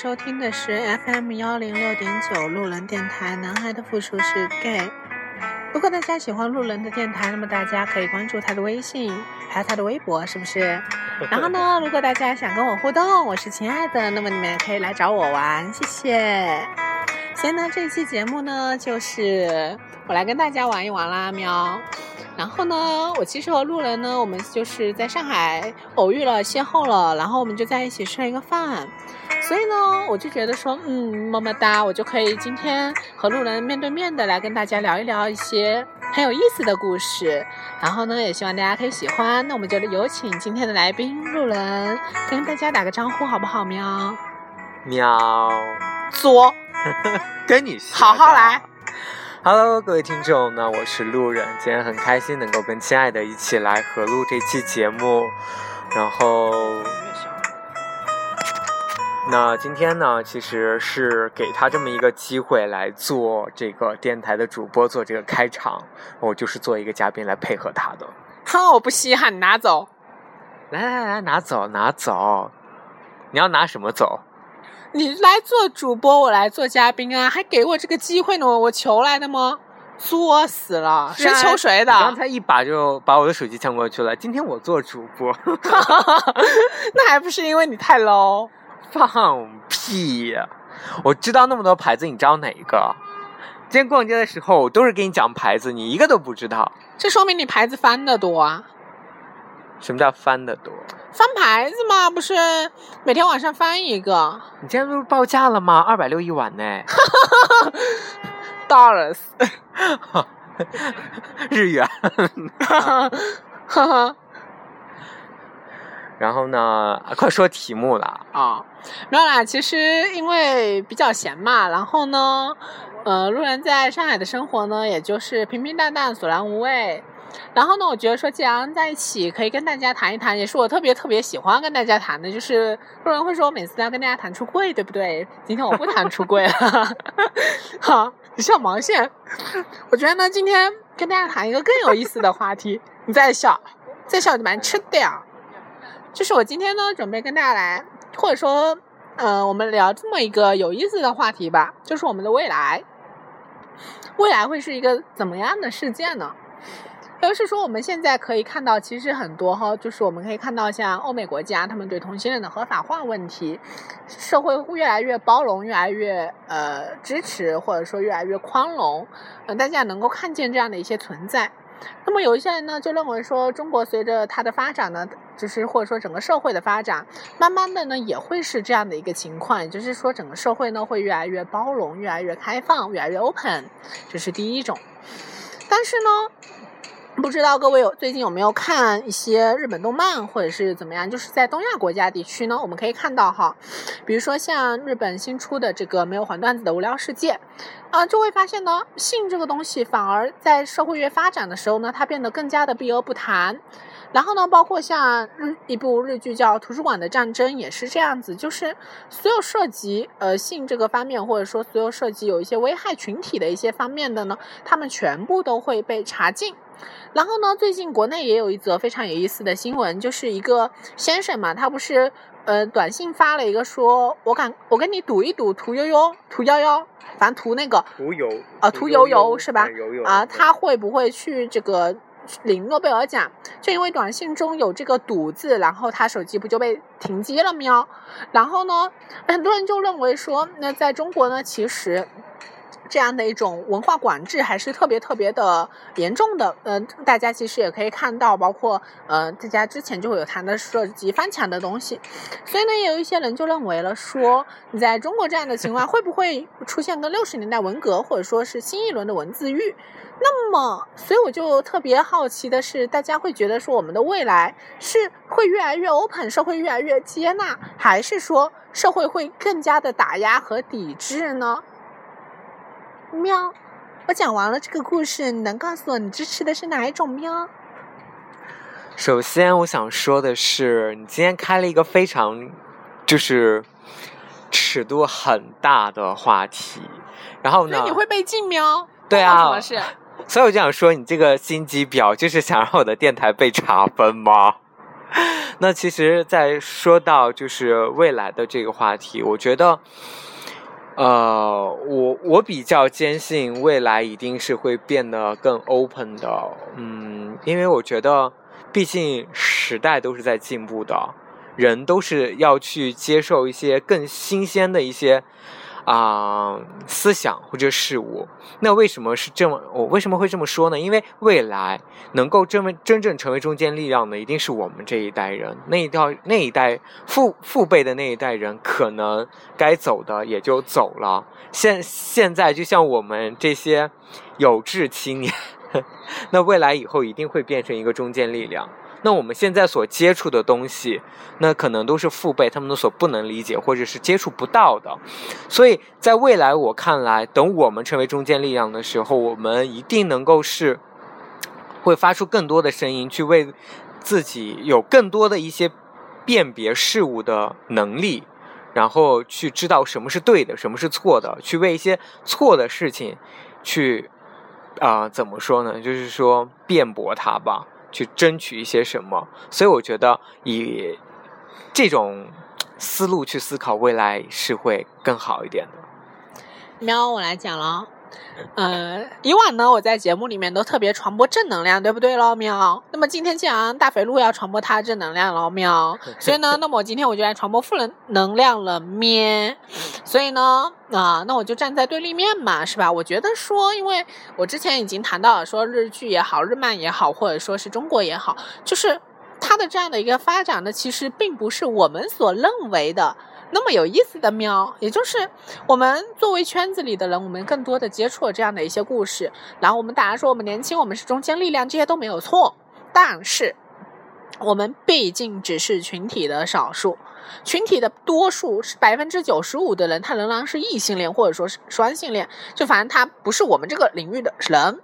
收听的是 FM 幺零六点九路人电台，男孩的复数是 gay。如果大家喜欢路人的电台，那么大家可以关注他的微信，还有他的微博，是不是？然后呢，如果大家想跟我互动，我是亲爱的，那么你们也可以来找我玩，谢谢。所以呢，这期节目呢，就是我来跟大家玩一玩啦，喵。然后呢，我其实和路人呢，我们就是在上海偶遇了、邂逅了，然后我们就在一起吃了一个饭。所以呢，我就觉得说，嗯，么么哒，我就可以今天和路人面对面的来跟大家聊一聊一些很有意思的故事。然后呢，也希望大家可以喜欢。那我们就有请今天的来宾路人跟大家打个招呼，好不好？喵，喵，作，跟你好好来。Hello，各位听众，那我是路人，今天很开心能够跟亲爱的一起来合录这期节目，然后。那今天呢，其实是给他这么一个机会来做这个电台的主播，做这个开场，我就是做一个嘉宾来配合他的。哼，我不稀罕，你拿走。来来来，拿走拿走，你要拿什么走？你来做主播，我来做嘉宾啊，还给我这个机会呢，我求来的吗？作死了，谁求谁的？刚才一把就把我的手机抢过去了。今天我做主播，那还不是因为你太 low？放屁！我知道那么多牌子，你知道哪一个？今天逛街的时候，我都是给你讲牌子，你一个都不知道。这说明你牌子翻的多啊！什么叫翻的多？翻牌子嘛，不是每天晚上翻一个。你今天不是报价了吗？二百六一晚呢。Dollars，日元。哈哈。然后呢，快说题目了啊！没有啦，其实因为比较闲嘛，然后呢，呃，路人在上海的生活呢，也就是平平淡淡、索然无味。然后呢，我觉得说，既然在一起，可以跟大家谈一谈，也是我特别特别喜欢跟大家谈的。就是路人会说我，每次都要跟大家谈出柜，对不对？今天我不谈出柜了，好，你笑毛线？我觉得呢，今天跟大家谈一个更有意思的话题。你再笑，再笑就把你吃掉。就是我今天呢，准备跟大家来，或者说，呃，我们聊这么一个有意思的话题吧，就是我们的未来，未来会是一个怎么样的世界呢？就是说，我们现在可以看到，其实很多哈，就是我们可以看到，像欧美国家，他们对同性恋的合法化问题，社会越来越包容，越来越呃支持，或者说越来越宽容，呃，大家能够看见这样的一些存在。那么有一些人呢，就认为说，中国随着它的发展呢，就是或者说整个社会的发展，慢慢的呢，也会是这样的一个情况，也就是说，整个社会呢会越来越包容，越来越开放，越来越 open，这是第一种。但是呢。不知道各位有最近有没有看一些日本动漫，或者是怎么样？就是在东亚国家地区呢，我们可以看到哈，比如说像日本新出的这个没有黄段子的无聊世界，啊、就会发现呢，性这个东西反而在社会越发展的时候呢，它变得更加的避而不谈。然后呢，包括像日一部日剧叫《图书馆的战争》也是这样子，就是所有涉及呃性这个方面，或者说所有涉及有一些危害群体的一些方面的呢，他们全部都会被查禁。然后呢，最近国内也有一则非常有意思的新闻，就是一个先生嘛，他不是呃短信发了一个说，我敢我跟你赌一赌，屠呦呦，屠呦呦，反正屠那个屠呦啊，屠呦呦是吧？啊，他会不会去这个领诺贝尔奖？就因为短信中有这个“赌”字，然后他手机不就被停机了喵？然后呢，很多人就认为说，那在中国呢，其实。这样的一种文化管制还是特别特别的严重的，呃，大家其实也可以看到，包括呃，大家之前就会有谈的涉及翻墙的东西，所以呢，也有一些人就认为了说，你在中国这样的情况会不会出现跟六十年代文革或者说是新一轮的文字狱？那么，所以我就特别好奇的是，大家会觉得说，我们的未来是会越来越 open，社会越来越接纳，还是说社会会更加的打压和抵制呢？喵，我讲完了这个故事，你能告诉我你支持的是哪一种喵？首先，我想说的是，你今天开了一个非常就是尺度很大的话题，然后呢，所以你会被禁喵？对啊，什么事？所以我就想说，你这个心机婊就是想让我的电台被查分吗？那其实，在说到就是未来的这个话题，我觉得，呃，我我比较坚信未来一定是会变得更 open 的，嗯，因为我觉得，毕竟时代都是在进步的，人都是要去接受一些更新鲜的一些。啊，思想或者事物，那为什么是这么？我为什么会这么说呢？因为未来能够真真正成为中坚力量的，一定是我们这一代人。那一代那一代父父辈的那一代人，可能该走的也就走了。现现在就像我们这些有志青年，那未来以后一定会变成一个中坚力量。那我们现在所接触的东西，那可能都是父辈他们所不能理解或者是接触不到的，所以在未来我看来，等我们成为中坚力量的时候，我们一定能够是会发出更多的声音，去为自己有更多的一些辨别事物的能力，然后去知道什么是对的，什么是错的，去为一些错的事情去啊怎么说呢？就是说辩驳它吧。去争取一些什么，所以我觉得以这种思路去思考未来是会更好一点的。喵，我来讲了。呃，以往呢，我在节目里面都特别传播正能量，对不对喽？喵。那么今天既然大肥鹿要传播他的正能量了，喵。所以呢，那么我今天我就来传播负能能量了，咩。所以呢，啊，那我就站在对立面嘛，是吧？我觉得说，因为我之前已经谈到了，说日剧也好，日漫也好，或者说是中国也好，就是它的这样的一个发展呢，其实并不是我们所认为的。那么有意思的喵，也就是我们作为圈子里的人，我们更多的接触了这样的一些故事，然后我们大家说我们年轻，我们是中坚力量，这些都没有错。但是我们毕竟只是群体的少数，群体的多数是百分之九十五的人，他仍然是异性恋或者说是双性恋，就反正他不是我们这个领域的人。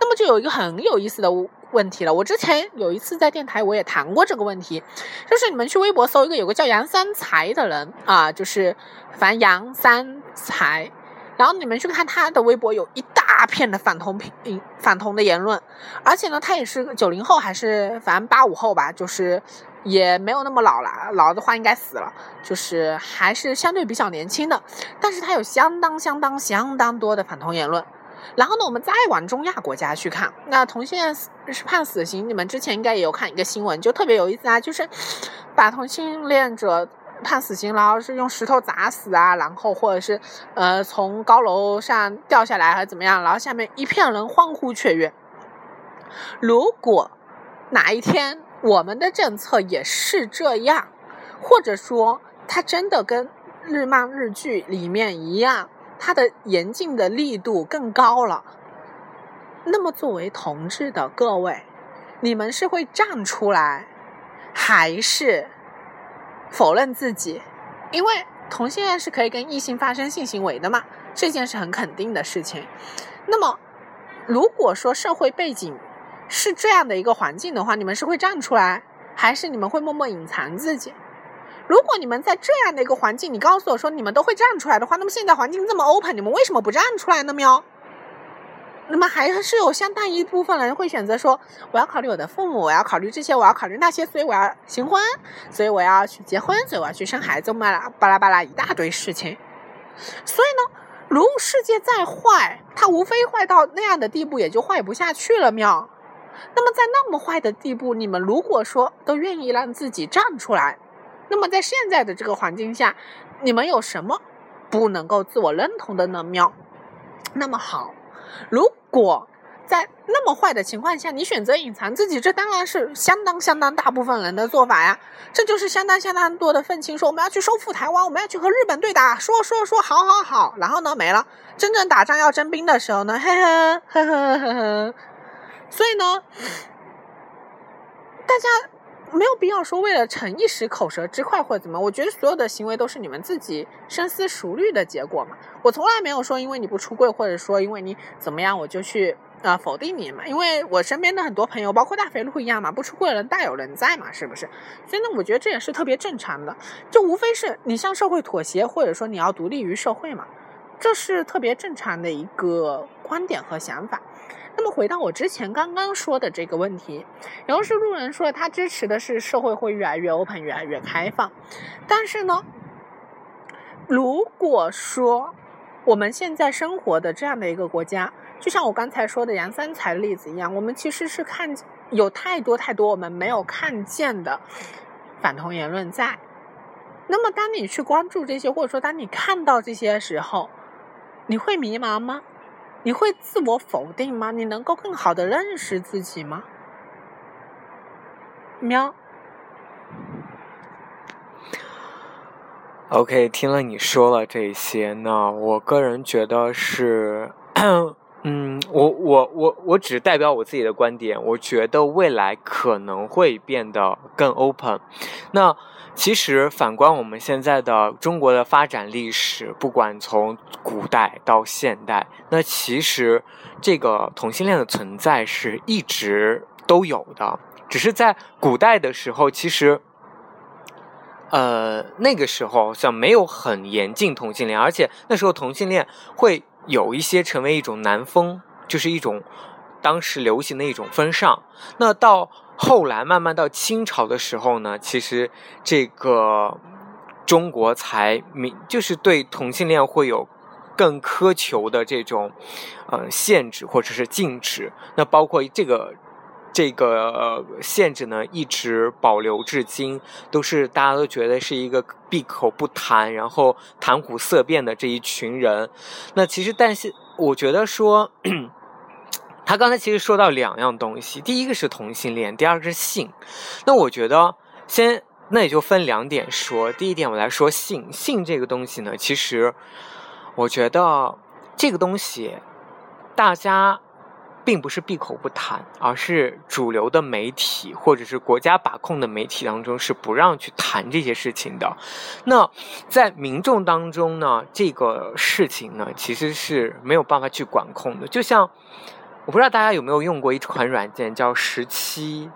那么就有一个很有意思的。问题了，我之前有一次在电台我也谈过这个问题，就是你们去微博搜一个有个叫杨三才的人啊，就是反正杨三才，然后你们去看他的微博，有一大片的反同评反同的言论，而且呢，他也是九零后还是反正八五后吧，就是也没有那么老了，老的话应该死了，就是还是相对比较年轻的，但是他有相当相当相当多的反同言论。然后呢，我们再往中亚国家去看，那同性恋是判死刑。你们之前应该也有看一个新闻，就特别有意思啊，就是把同性恋者判死刑，然后是用石头砸死啊，然后或者是呃从高楼上掉下来还是怎么样，然后下面一片人欢呼雀跃。如果哪一天我们的政策也是这样，或者说它真的跟日漫日剧里面一样。他的严禁的力度更高了。那么，作为同志的各位，你们是会站出来，还是否认自己？因为同性恋是可以跟异性发生性行为的嘛，这件是很肯定的事情。那么，如果说社会背景是这样的一个环境的话，你们是会站出来，还是你们会默默隐藏自己？如果你们在这样的一个环境，你告诉我说你们都会站出来的话，那么现在环境这么 open，你们为什么不站出来呢？喵？那么还是有相当一部分人会选择说，我要考虑我的父母，我要考虑这些，我要考虑那些，所以我要行婚，所以我要去结婚，所以我要去生孩子，巴拉巴拉巴拉一大堆事情。所以呢，如果世界再坏，它无非坏到那样的地步，也就坏不下去了。喵？那么在那么坏的地步，你们如果说都愿意让自己站出来。那么在现在的这个环境下，你们有什么不能够自我认同的呢？喵。那么好，如果在那么坏的情况下，你选择隐藏自己，这当然是相当相当大部分人的做法呀。这就是相当相当多的愤青说我们要去收复台湾，我们要去和日本对打，说说说，好好好，然后呢没了。真正打仗要征兵的时候呢，嘿嘿呵呵呵呵。所以呢，大家。没有必要说为了逞一时口舌之快或者怎么，我觉得所有的行为都是你们自己深思熟虑的结果嘛。我从来没有说因为你不出柜，或者说因为你怎么样，我就去啊否定你嘛。因为我身边的很多朋友，包括大肥鹿一样嘛，不出柜的人大有人在嘛，是不是？所以呢，我觉得这也是特别正常的，就无非是你向社会妥协，或者说你要独立于社会嘛，这是特别正常的一个观点和想法。那么回到我之前刚刚说的这个问题，然后是路人说他支持的是社会会越来越 open，越来越开放，但是呢，如果说我们现在生活的这样的一个国家，就像我刚才说的杨三才的例子一样，我们其实是看有太多太多我们没有看见的反同言论在。那么当你去关注这些，或者说当你看到这些时候，你会迷茫吗？你会自我否定吗？你能够更好的认识自己吗？喵。OK，听了你说了这些，那我个人觉得是，嗯，我我我我只代表我自己的观点，我觉得未来可能会变得更 open。那。其实反观我们现在的中国的发展历史，不管从古代到现代，那其实这个同性恋的存在是一直都有的，只是在古代的时候，其实，呃，那个时候好像没有很严禁同性恋，而且那时候同性恋会有一些成为一种南风，就是一种当时流行的一种风尚。那到后来慢慢到清朝的时候呢，其实这个中国才明就是对同性恋会有更苛求的这种呃限制或者是禁止。那包括这个这个限制呢，一直保留至今，都是大家都觉得是一个闭口不谈，然后谈虎色变的这一群人。那其实，但是我觉得说。他刚才其实说到两样东西，第一个是同性恋，第二个是性。那我觉得先那也就分两点说。第一点，我来说性。性这个东西呢，其实我觉得这个东西大家并不是闭口不谈，而是主流的媒体或者是国家把控的媒体当中是不让去谈这些事情的。那在民众当中呢，这个事情呢，其实是没有办法去管控的，就像。我不知道大家有没有用过一款软件叫十七，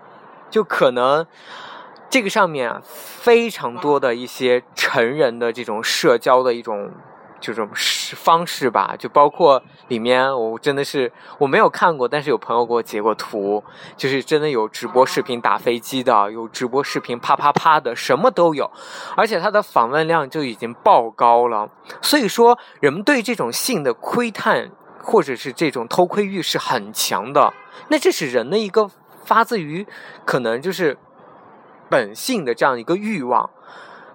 就可能这个上面非常多的一些成人的这种社交的一种这种方式吧，就包括里面我真的是我没有看过，但是有朋友给我截过图，就是真的有直播视频打飞机的，有直播视频啪啪啪的，什么都有，而且它的访问量就已经爆高了，所以说人们对这种性的窥探。或者是这种偷窥欲是很强的，那这是人的一个发自于可能就是本性的这样一个欲望。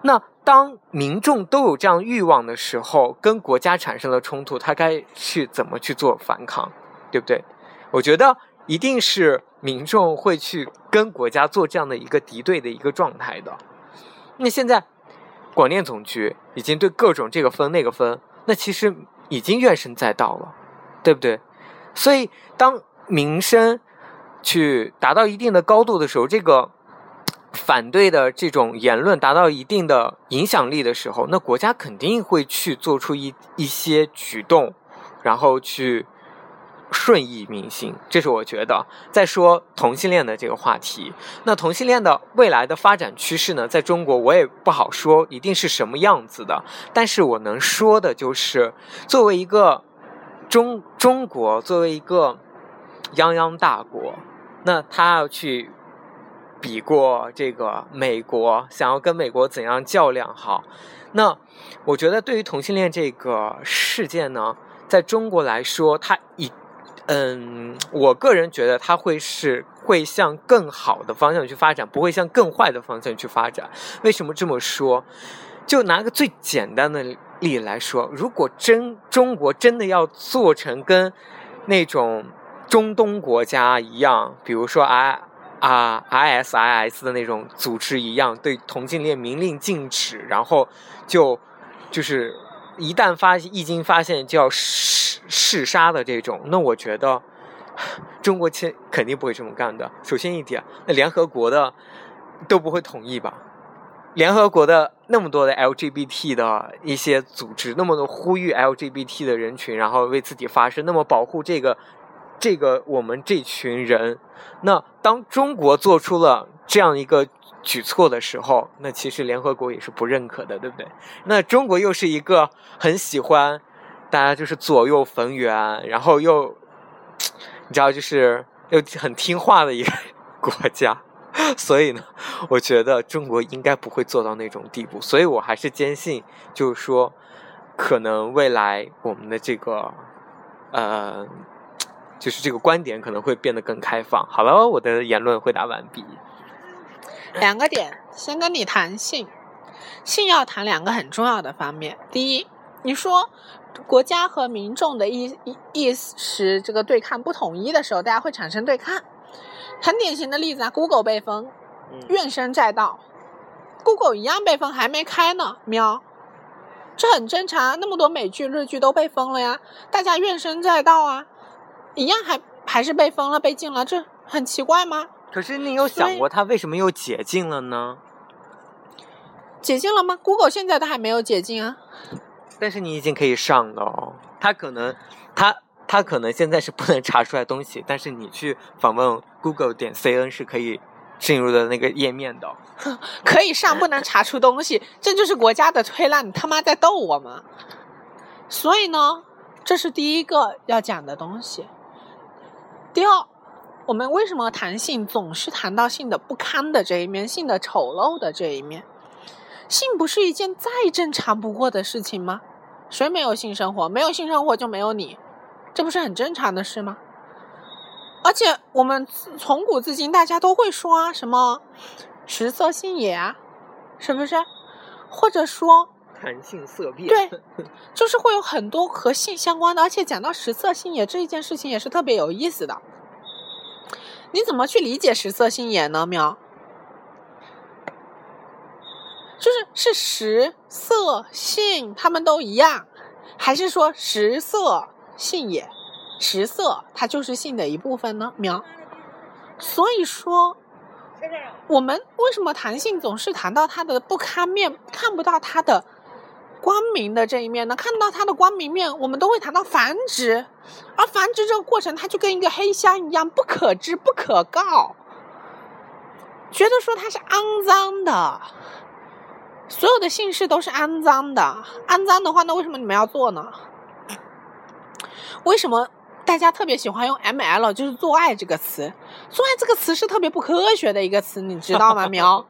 那当民众都有这样欲望的时候，跟国家产生了冲突，他该去怎么去做反抗，对不对？我觉得一定是民众会去跟国家做这样的一个敌对的一个状态的。那现在广电总局已经对各种这个分那个分，那其实已经怨声载道了。对不对？所以当民生去达到一定的高度的时候，这个反对的这种言论达到一定的影响力的时候，那国家肯定会去做出一一些举动，然后去顺应民心。这是我觉得。再说同性恋的这个话题，那同性恋的未来的发展趋势呢，在中国我也不好说一定是什么样子的，但是我能说的就是，作为一个。中中国作为一个泱泱大国，那他要去比过这个美国，想要跟美国怎样较量？好，那我觉得对于同性恋这个事件呢，在中国来说，它以嗯，我个人觉得它会是会向更好的方向去发展，不会向更坏的方向去发展。为什么这么说？就拿个最简单的。例来说，如果真中国真的要做成跟那种中东国家一样，比如说啊啊 ISIS 的那种组织一样，对同性恋明令禁止，然后就就是一旦发一经发现就要弑弑杀的这种，那我觉得中国肯肯定不会这么干的。首先一点，那联合国的都不会同意吧？联合国的那么多的 LGBT 的一些组织，那么多呼吁 LGBT 的人群，然后为自己发声，那么保护这个这个我们这群人。那当中国做出了这样一个举措的时候，那其实联合国也是不认可的，对不对？那中国又是一个很喜欢大家就是左右逢源，然后又你知道，就是又很听话的一个国家，所以呢，我觉得中国应该不会做到那种地步，所以我还是坚信，就是说，可能未来我们的这个，呃，就是这个观点可能会变得更开放。好了，我的言论回答完毕。两个点，先跟你谈性，性要谈两个很重要的方面。第一，你说国家和民众的意意意识这个对抗不统一的时候，大家会产生对抗。很典型的例子啊，Google 被封，怨声载道，Google 一样被封，还没开呢，喵，这很正常。那么多美剧、日剧都被封了呀，大家怨声载道啊，一样还还是被封了、被禁了，这很奇怪吗？可是你有想过，它为什么又解禁了呢？解禁了吗？Google 现在都还没有解禁啊。但是你已经可以上了哦。它可能，它它可能现在是不能查出来东西，但是你去访问 Google 点 cn 是可以进入的那个页面的。可以上，不能查出东西，这就是国家的推烂，你他妈在逗我吗？所以呢，这是第一个要讲的东西。第二。我们为什么谈性总是谈到性的不堪的这一面，性的丑陋的这一面？性不是一件再正常不过的事情吗？谁没有性生活？没有性生活就没有你，这不是很正常的事吗？而且我们从古至今大家都会说啊，什么食色性也啊，是不是？或者说谈性色变？对，就是会有很多和性相关的。而且讲到食色性也这一件事情，也是特别有意思的。你怎么去理解食色性也呢？苗，就是是食色性，他们都一样，还是说食色性也，食色它就是性的一部分呢？苗，所以说，我们为什么谈性总是谈到它的不堪面，看不到它的？光明的这一面呢，看到它的光明面，我们都会谈到繁殖，而繁殖这个过程，它就跟一个黑箱一样，不可知、不可告，觉得说它是肮脏的，所有的姓氏都是肮脏的，肮脏的话，那为什么你们要做呢？为什么大家特别喜欢用 M L，就是做爱这个词？做爱这个词是特别不科学的一个词，你知道吗？苗，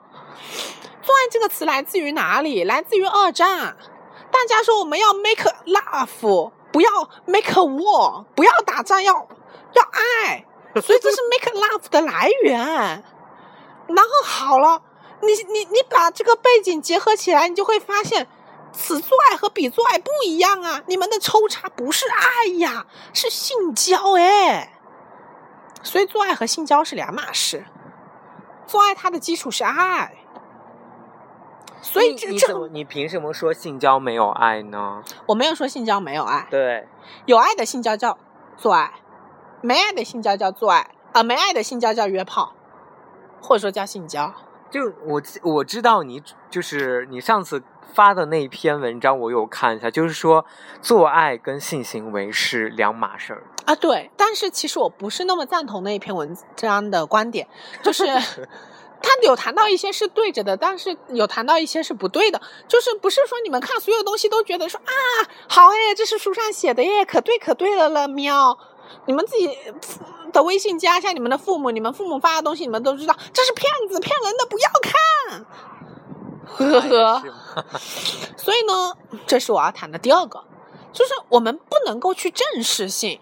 做爱这个词来自于哪里？来自于二战。大家说我们要 make love，不要 make war，不要打仗，要要爱，所以这是 make love 的来源。然后好了，你你你把这个背景结合起来，你就会发现，此做爱和彼做爱不一样啊！你们的抽查不是爱呀，是性交哎。所以做爱和性交是两码事，做爱它的基础是爱。所以你怎么？你凭什么说性交没有爱呢？我没有说性交没有爱。对，有爱的性交叫做爱，没爱的性交叫做爱，啊，没爱的性交叫约炮，或者说叫性交。就我我知道你就是你上次发的那篇文章，我有看一下，就是说做爱跟性行为是两码事儿啊。对，但是其实我不是那么赞同那一篇文章的观点，就是。他有谈到一些是对着的，但是有谈到一些是不对的，就是不是说你们看所有东西都觉得说啊好哎，这是书上写的耶，可对可对了了喵，你们自己的微信加一下你们的父母，你们父母发的东西你们都知道，这是骗子骗人的，不要看，呵呵。所以呢，这是我要谈的第二个，就是我们不能够去正视性，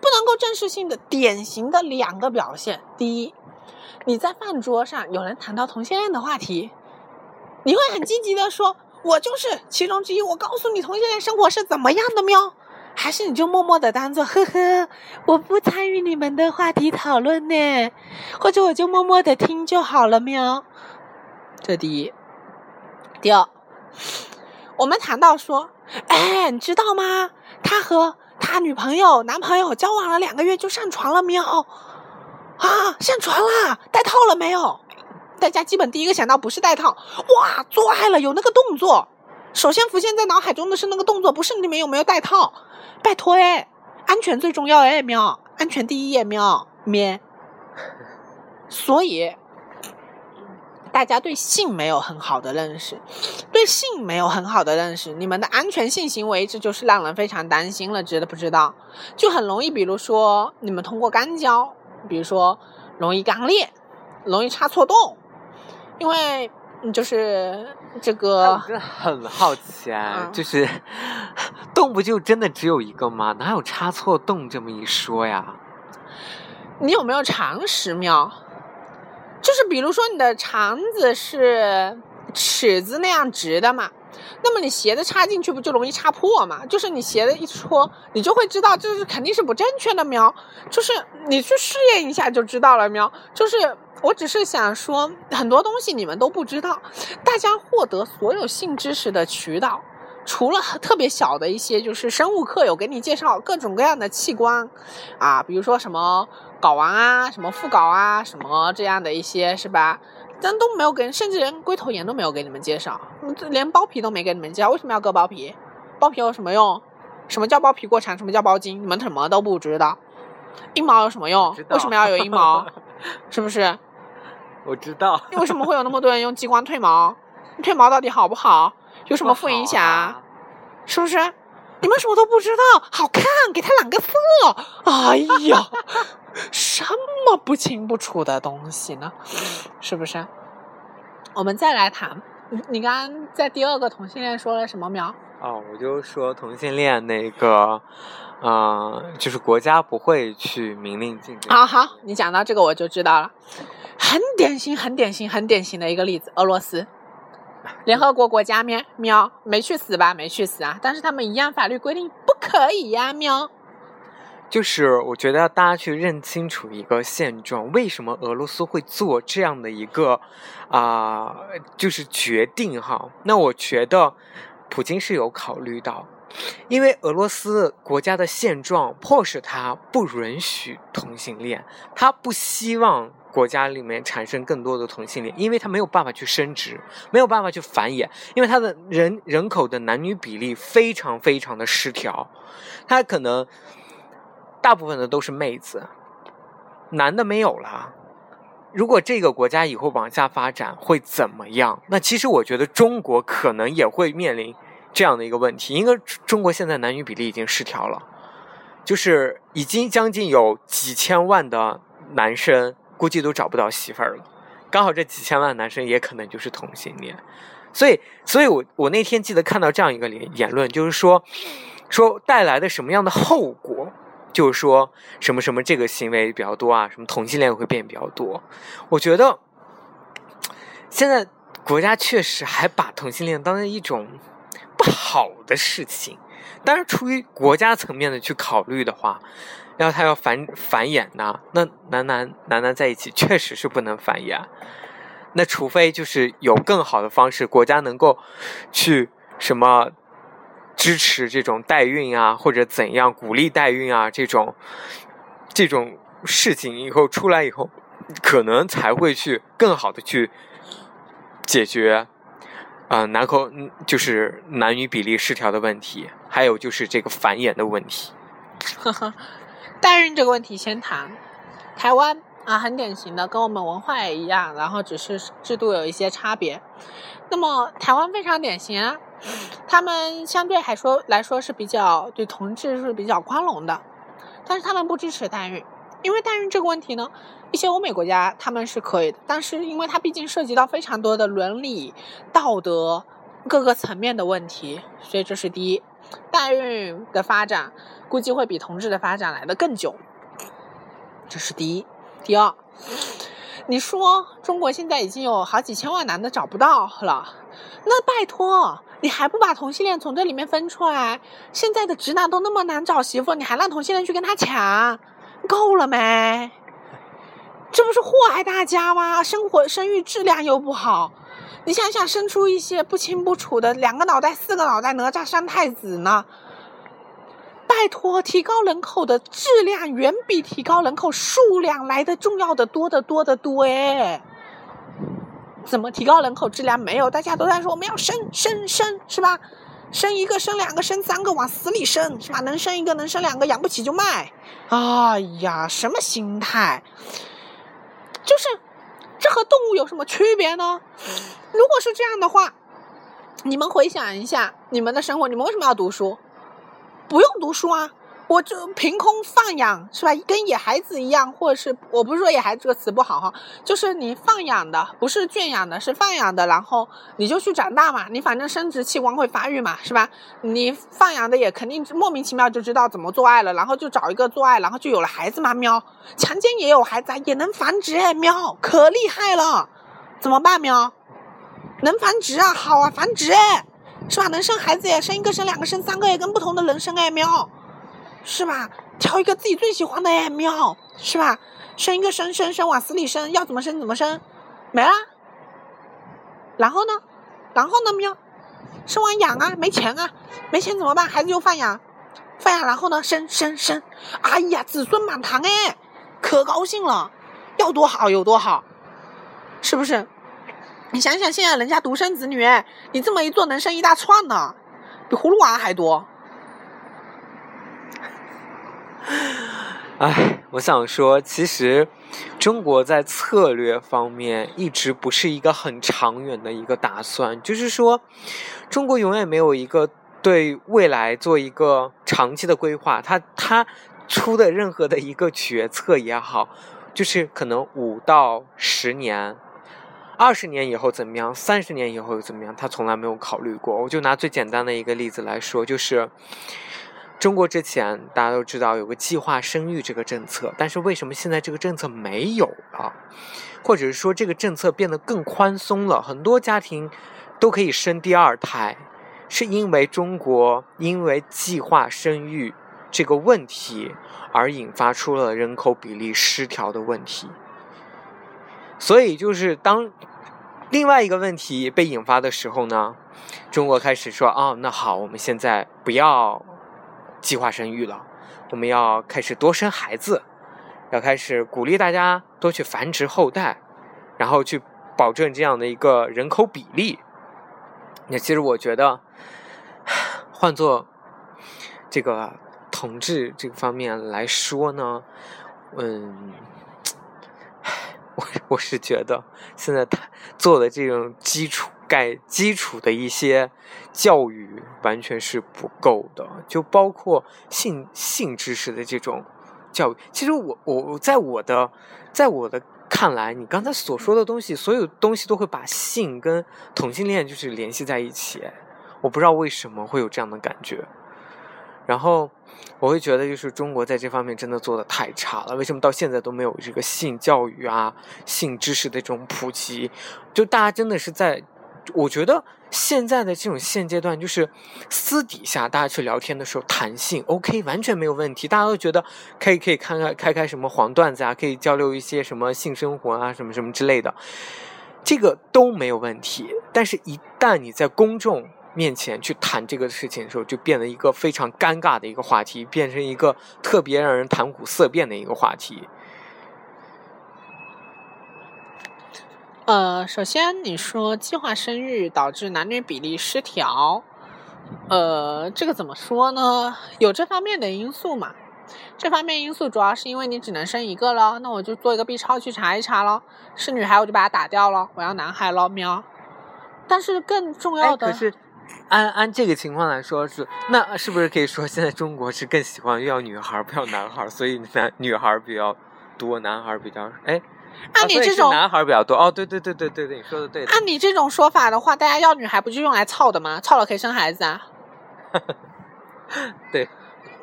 不能够正视性的典型的两个表现，第一。你在饭桌上有人谈到同性恋的话题，你会很积极的说：“我就是其中之一。”我告诉你同性恋生活是怎么样的喵？还是你就默默的当做呵呵，我不参与你们的话题讨论呢？或者我就默默的听就好了喵？这第一，第二，我们谈到说，哎，你知道吗？他和他女朋友、男朋友交往了两个月就上床了喵？啊，上床啦！戴套了没有？大家基本第一个想到不是戴套，哇，做爱了，有那个动作。首先浮现在脑海中的是那个动作，不是你们有没有戴套？拜托哎，安全最重要哎，喵，安全第一喵咩。所以，大家对性没有很好的认识，对性没有很好的认识，你们的安全性行为这就是让人非常担心了，知道不知道？就很容易，比如说你们通过干交，比如说容易肛裂，容易插错洞，因为就是这哎个我真的很好奇啊，嗯就是 洞不就真的只有一个吗？哪有插错洞这么一说呀？你有没有常识喵？就是比如说你的肠子是尺子那样直的嘛，那么你鞋子插进去不就容易插破嘛？就是你鞋的一戳，你就会知道这是肯定是不正确的喵。就是你去试验一下就知道了喵。就是我只是想说，很多东西你们都不知道，大家获得所有性知识的渠道。除了特别小的一些，就是生物课有给你介绍各种各样的器官，啊，比如说什么睾丸啊，什么附睾啊，什么这样的一些是吧？但都没有给，甚至连龟头炎都没有给你们介绍，连包皮都没给你们介绍。为什么要割包皮？包皮有什么用？什么叫包皮过长？什么叫包茎？你们什么都不知道。阴毛有什么用为什么要有阴毛？是不是？我知道，为什么会有那么多人用激光褪毛？褪毛到底好不好？有什么负影响？啊？是不是？你们什么都不知道，好看，给他染个色。哎呀，什么不清不楚的东西呢？是不是？我们再来谈，你你刚刚在第二个同性恋说了什么苗？哦，我就说同性恋那个，呃，就是国家不会去明令禁止。好，好，你讲到这个我就知道了，很典型、很典型、很典型的一个例子，俄罗斯。联合国国家喵喵没去死吧？没去死啊！但是他们一样法律规定不可以呀、喵。就是我觉得大家去认清楚一个现状，为什么俄罗斯会做这样的一个啊、就是决定哈？那我觉得普京是有考虑到，因为俄罗斯国家的现状迫使他不允许同性恋，他不希望国家里面产生更多的同性恋，因为他没有办法去生殖，没有办法去繁衍，因为他的人人口的男女比例非常非常的失调，他可能大部分的都是妹子，男的没有了。如果这个国家以后往下发展会怎么样？那其实我觉得中国可能也会面临这样的一个问题，因为中国现在男女比例已经失调了，就是已经将近有几千万的男生估计都找不到媳妇儿了，刚好这几千万男生也可能就是同性恋，所以，所以我我那天记得看到这样一个言言论，就是说说带来的什么样的后果。就是说什么什么这个行为比较多啊，什么同性恋会变比较多。我觉得现在国家确实还把同性恋当成一种不好的事情。当然，出于国家层面的去考虑的话，然后他要繁繁衍呢，那男男男男在一起确实是不能繁衍。那除非就是有更好的方式，国家能够去什么支持这种代孕啊，或者怎样鼓励代孕啊，这种这种事情以后出来以后，可能才会去更好的去解决啊、呃男口就是男女比例失调的问题，还有就是这个繁衍的问题。代孕这个问题先谈。台湾啊，很典型的，跟我们文化也一样，然后只是制度有一些差别。那么台湾非常典型啊，他们相对还说来说是比较对同志是比较宽容的，但是他们不支持代孕，因为代孕这个问题呢，一些欧美国家他们是可以的，但是因为它毕竟涉及到非常多的伦理、道德各个层面的问题，所以这是第一。代孕的发展估计会比同志的发展来得更久，这是第一。第二，你说中国现在已经有好几千万男的找不到了，那拜托，你还不把同性恋从这里面分出来？现在的直男都那么难找媳妇，你还让同性恋去跟他抢，够了没？这不是祸害大家吗？生活生育质量又不好，你想想生出一些不清不楚的两个脑袋、四个脑袋哪吒三太子呢？拜托，提高人口的质量远比提高人口数量来的重要的多得多得多哎！怎么提高人口质量没有？大家都在说我们要生生生是吧？生一个，生两个，生三个，往死里生是吧？能生一个，能生两个，养不起就卖。哎呀，什么心态？就是这和动物有什么区别呢？如果是这样的话，你们回想一下你们的生活，你们为什么要读书？不用读书啊。我就凭空放养是吧？跟野孩子一样，或者是我不是说野孩子这个词不好哈，就是你放养的，不是圈养的，是放养的，然后你就去长大嘛，你反正生殖器官会发育嘛，是吧？你放养的也肯定莫名其妙就知道怎么做爱了，然后就找一个做爱，然后就有了孩子嘛，喵！强奸也有孩子，也能繁殖哎，喵，可厉害了，怎么办喵？能繁殖啊，好啊，繁殖哎，是吧？能生孩子哎，生一个生两个生三个哎，跟不同的人生哎，喵。是吧？挑一个自己最喜欢的哎，喵，是吧？生一个生生生往死里生，要怎么生怎么生，没了。然后呢？然后呢，喵？生完养啊，没钱啊，没钱怎么办？孩子就放养，放养，然后呢，生生生，哎呀，子孙满堂哎，可高兴了，要多好有多好，是不是？你想想，现在人家独生子女，你这么一做，能生一大串呢，比葫芦娃还多。哎，我想说，其实中国在策略方面一直不是一个很长远的一个打算，就是说，中国永远没有一个对未来做一个长期的规划。他他出的任何的一个决策也好，就是可能五到十年、二十年以后怎么样，三十年以后又怎么样，他从来没有考虑过。我就拿最简单的一个例子来说，就是。中国之前大家都知道有个计划生育这个政策，但是为什么现在这个政策没有了，或者是说这个政策变得更宽松了，很多家庭都可以生第二胎，是因为中国因为计划生育这个问题而引发出了人口比例失调的问题。所以就是当另外一个问题被引发的时候呢，中国开始说啊，那好，我们现在不要。计划生育了，我们要开始多生孩子，要开始鼓励大家多去繁殖后代，然后去保证这样的一个人口比例。那其实我觉得，换做这个统治这个方面来说呢，嗯，我 我是觉得现在他做的这种基础。盖基础的一些教育完全是不够的，就包括性性知识的这种教育。其实我我在我的在我的看来，你刚才所说的东西，所有东西都会把性跟同性恋就是联系在一起。我不知道为什么会有这样的感觉。然后我会觉得，就是中国在这方面真的做的太差了。为什么到现在都没有这个性教育啊、性知识的这种普及？就大家真的是在。我觉得现在的这种现阶段，就是私底下大家去聊天的时候谈性，OK，完全没有问题。大家都觉得可以，可以看看开开什么黄段子啊，可以交流一些什么性生活啊，什么什么之类的，这个都没有问题。但是，一旦你在公众面前去谈这个事情的时候，就变得一个非常尴尬的一个话题，变成一个特别让人谈虎色变的一个话题。呃，首先你说计划生育导致男女比例失调，呃，这个怎么说呢？有这方面的因素嘛？这方面因素主要是因为你只能生一个了，那我就做一个 B 超去查一查咯。是女孩我就把它打掉了，我要男孩咯，喵。但是更重要的，可是按按这个情况来说是，那是不是可以说现在中国是更喜欢要女孩不要男孩，所以男女孩比较多，男孩比较哎？按你这种男孩比较多哦，对对对对对对，你说的对。按你这种说法的话，大家要女孩不就用来操的吗？操了可以生孩子啊。对，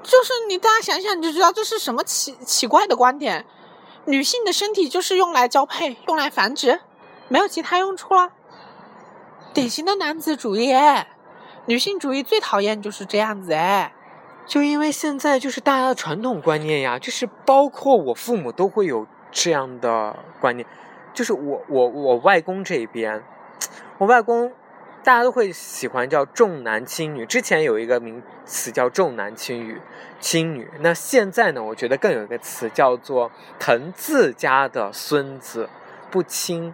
就是你大家想想你就知道这是什么奇奇怪的观点。女性的身体就是用来交配、用来繁殖，没有其他用处了。典型的男子主义，女性主义最讨厌就是这样子哎。就因为现在就是大家的传统观念呀，就是包括我父母都会有。这样的观念，就是我我我外公这边，我外公大家都会喜欢叫重男轻女。之前有一个名词叫重男轻女，轻女。那现在呢，我觉得更有一个词叫做疼自家的孙子不亲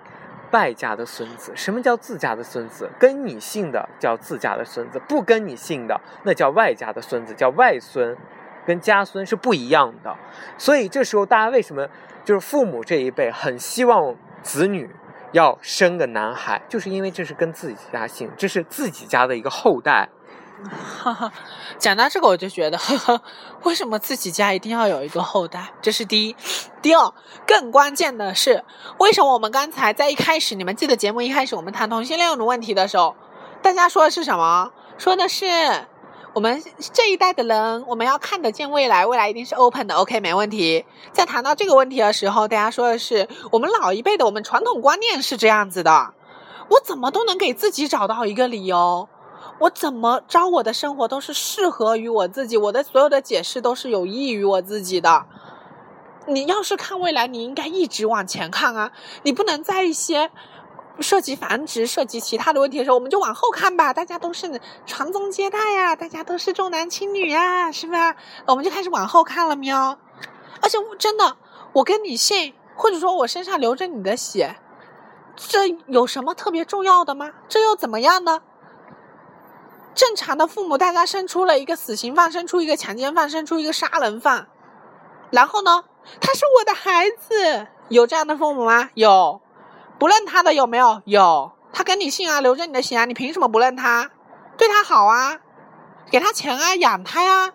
外家的孙子。什么叫自家的孙子？跟你姓的叫自家的孙子，不跟你姓的那叫外家的孙子，叫外孙，跟家孙是不一样的。所以这时候大家为什么？就是父母这一辈很希望子女要生个男孩，就是因为这是跟自己家姓，这是自己家的一个后代。哈哈，讲到这个我就觉得，呵呵，为什么自己家一定要有一个后代？这是第一。第二，更关键的是，为什么我们刚才在一开始，你们记得节目一开始我们谈同性恋的问题的时候，大家说的是什么？说的是我们这一代的人，我们要看得见未来，未来一定是 open 的。OK，没问题。在谈到这个问题的时候，大家说的是我们老一辈的，我们传统观念是这样子的，我怎么都能给自己找到一个理由。我怎么着，我的生活都是适合于我自己，我的所有的解释都是有益于我自己的。你要是看未来，你应该一直往前看啊！你不能在一些涉及繁殖、涉及其他的问题的时候，我们就往后看吧。大家都是传宗接代呀，大家都是重男轻女呀，是吧？我们就开始往后看了喵。而且真的，我跟你姓，或者说我身上流着你的血，这有什么特别重要的吗？这又怎么样呢？正常的父母，大家生出了一个死刑犯，生出一个强奸犯，生出一个杀人犯，然后呢，他是我的孩子，有这样的父母吗？有，不认他的有没有？有，他跟你姓啊，留着你的血啊，你凭什么不认他？对他好啊，给他钱啊，养他呀。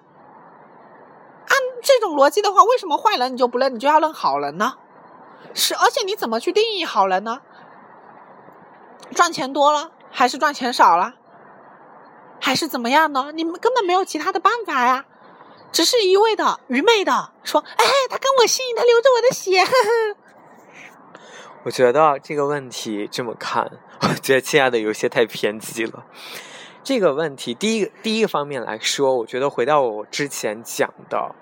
按这种逻辑的话，为什么坏人你就不认，你就要认好人呢？是，而且你怎么去定义好人呢？赚钱多了还是赚钱少了？还是怎么样呢？你们根本没有其他的办法呀，只是一味的愚昧的说：“哎，他跟我姓，他流着我的血。”我觉得这个问题这么看，我觉得亲爱的有些太偏激了。这个问题，第一个第一个方面来说，我觉得回到我之前讲的，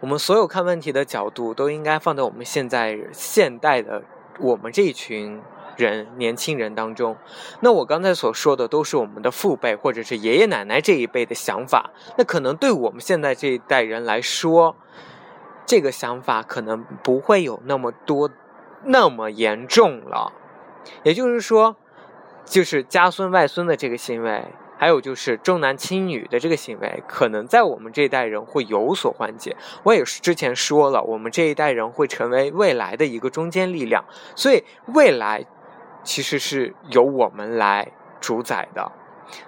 我们所有看问题的角度都应该放在我们现在现代的我们这一群。人年轻人当中，那我刚才所说的都是我们的父辈或者是爷爷奶奶这一辈的想法，那可能对我们现在这一代人来说，这个想法可能不会有那么多那么严重了。也就是说，就是家孙外孙的这个行为，还有就是重男轻女的这个行为，可能在我们这一代人会有所缓解。我也是之前说了，我们这一代人会成为未来的一个中坚力量，所以未来。其实是由我们来主宰的，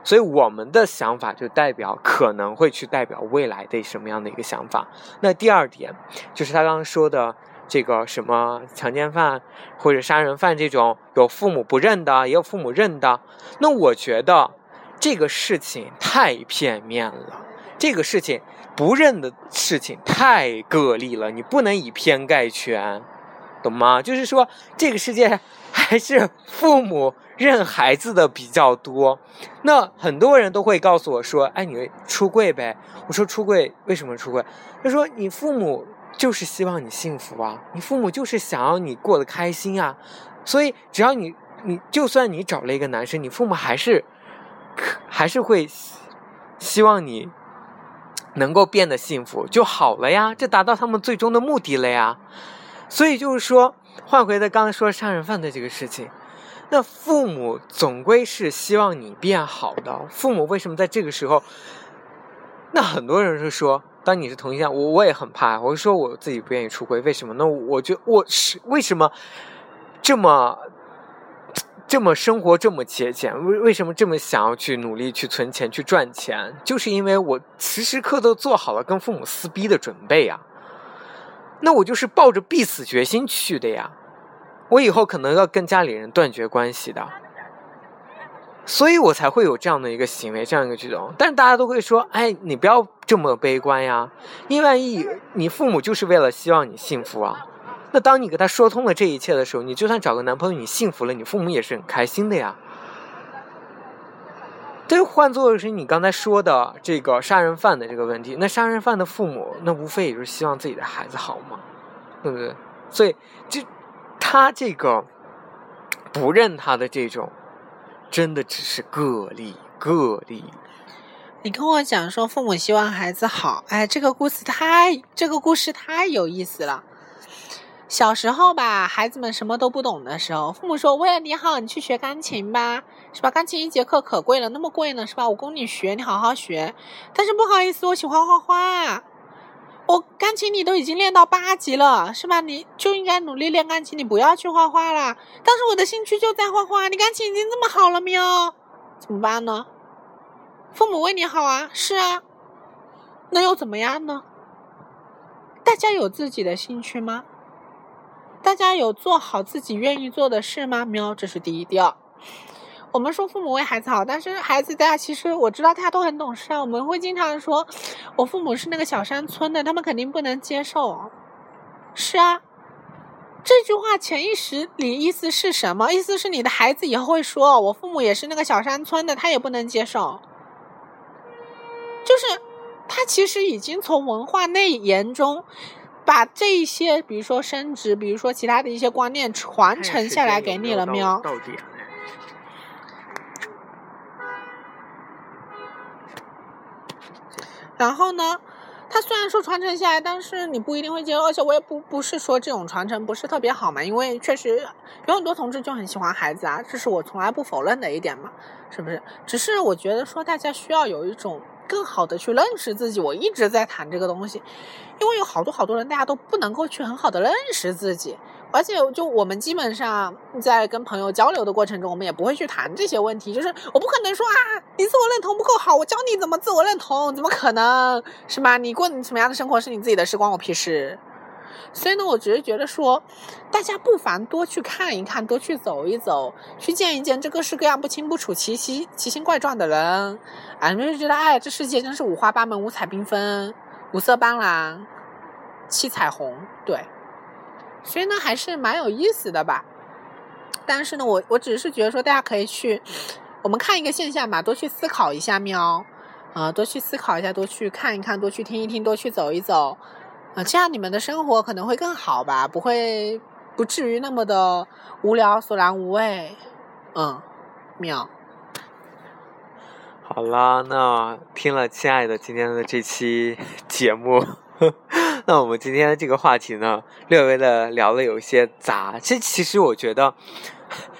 所以我们的想法就代表可能会去代表未来的什么样的一个想法。那第二点就是他刚刚说的这个什么强奸犯或者杀人犯这种有父母不认的，也有父母认的。那我觉得这个事情太片面了，这个事情不认的事情太个例了，你不能以偏概全，懂吗？就是说这个世界。还是父母认孩子的比较多，那很多人都会告诉我说：“哎，你出柜呗？”我说：“出柜为什么出柜？”他说：“你父母就是希望你幸福啊，你父母就是想要你过得开心啊，所以只要你你就算你找了一个男生，你父母还是还是会希望你能够变得幸福就好了呀，这达到他们最终的目的了呀。所以就是说。”换回的刚才说杀人犯的这个事情，那父母总归是希望你变好的。父母为什么在这个时候？那很多人是说，当你是同性恋，我我也很怕。我说我自己不愿意出轨，为什么？那我就我是为什么这么这么生活这么节俭？为为什么这么想要去努力去存钱去赚钱？就是因为我时时刻都做好了跟父母撕逼的准备呀。那我就是抱着必死决心去的呀，我以后可能要跟家里人断绝关系的，所以我才会有这样的一个行为，这样一个举动。但是大家都会说：“哎，你不要这么悲观呀，因为你父母就是为了希望你幸福啊。那当你跟他说通了这一切的时候，你就算找个男朋友，你幸福了，你父母也是很开心的呀。”这换作是你刚才说的这个杀人犯的这个问题，那杀人犯的父母，那无非也就是希望自己的孩子好嘛，对不对？所以，就他这个不认他的这种，真的只是个例，个例。你跟我讲说父母希望孩子好，哎，这个故事太，这个故事太有意思了。小时候吧，孩子们什么都不懂的时候，父母说：“为了你好，你去学钢琴吧，是吧？钢琴一节课可贵了，那么贵呢，是吧？我供你学，你好好学。但是不好意思，我喜欢画画，我钢琴你都已经练到八级了，是吧？你就应该努力练钢琴，你不要去画画了。但是我的兴趣就在画画，你钢琴已经这么好了喵，怎么办呢？父母为你好啊，是啊，那又怎么样呢？大家有自己的兴趣吗？大家有做好自己愿意做的事吗？喵，这是第一。第二，我们说父母为孩子好，但是孩子大家其实我知道大家都很懂事啊。我们会经常说，我父母是那个小山村的，他们肯定不能接受。是啊，这句话潜意识里意思是什么？意思是你的孩子以后会说，我父母也是那个小山村的，他也不能接受。就是他其实已经从文化内延中。把这一些，比如说升职，比如说其他的一些观念传承下来给你了喵。然后呢，他虽然说传承下来，但是你不一定会接受，而且我也不不是说这种传承不是特别好嘛，因为确实有很多同志就很喜欢孩子啊，这是我从来不否认的一点嘛，是不是？只是我觉得说大家需要有一种。更好的去认识自己，我一直在谈这个东西，因为有好多好多人，大家都不能够去很好的认识自己，而且就我们基本上在跟朋友交流的过程中，我们也不会去谈这些问题，就是我不可能说啊，你自我认同不够好，我教你怎么自我认同，怎么可能是吧？你过你什么样的生活是你自己的事，关我屁事。所以呢，我只是觉得说，大家不妨多去看一看，多去走一走，去见一见这各式各样不清不楚、奇奇奇形怪状的人，啊，你们就觉得，哎，这世界真是五花八门、五彩缤纷、五色斑斓、七彩虹，对。所以呢，还是蛮有意思的吧。但是呢，我我只是觉得说，大家可以去，我们看一个现象吧，多去思考一下喵，啊，多去思考一下，多去看一看，多去听一听，多去走一走。啊，这样你们的生活可能会更好吧，不会不至于那么的无聊、索然无味。嗯，妙。好啦，那听了亲爱的今天的这期节目，呵 那我们今天这个话题呢，略微的聊了有些杂。这其实我觉得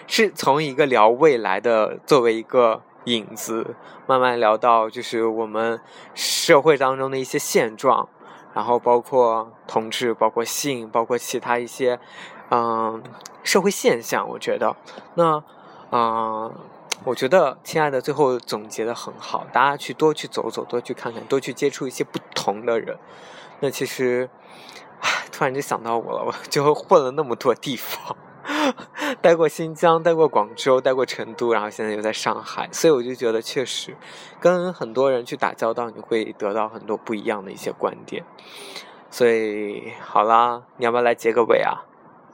是从一个聊未来的作为一个影子，慢慢聊到就是我们社会当中的一些现状。然后包括同志，包括性，包括其他一些，嗯，社会现象。我觉得，那，嗯，我觉得亲爱的最后总结的很好，大家去多去走走，多去看看，多去接触一些不同的人。那其实，突然就想到我了，我就混了那么多地方。待过新疆，待过广州，待过成都，然后现在又在上海，所以我就觉得确实，跟很多人去打交道，你会得到很多不一样的一些观点。所以好啦，你要不要来结个尾啊？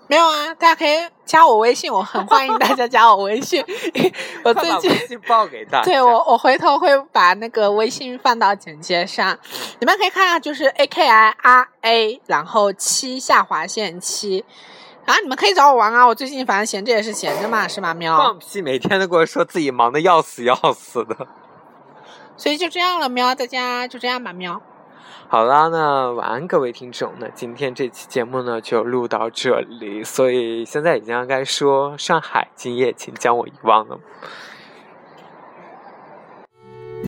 没有啊，大家可以加我微信，我很欢迎大家加我微信。我最近微信报给大家，对我我回头会把那个微信放到简介上，你们可以看啊，就是 A K I R A，然后七下划线七。啊，你们可以找我玩啊！我最近反正闲着也是闲着嘛，是吗？喵。放屁！每天都跟我说自己忙的要死要死的。所以就这样了，喵！大家就这样吧，喵。好啦，那晚安各位听众。那今天这期节目呢就录到这里，所以现在已经该说上海今夜，请将我遗忘了。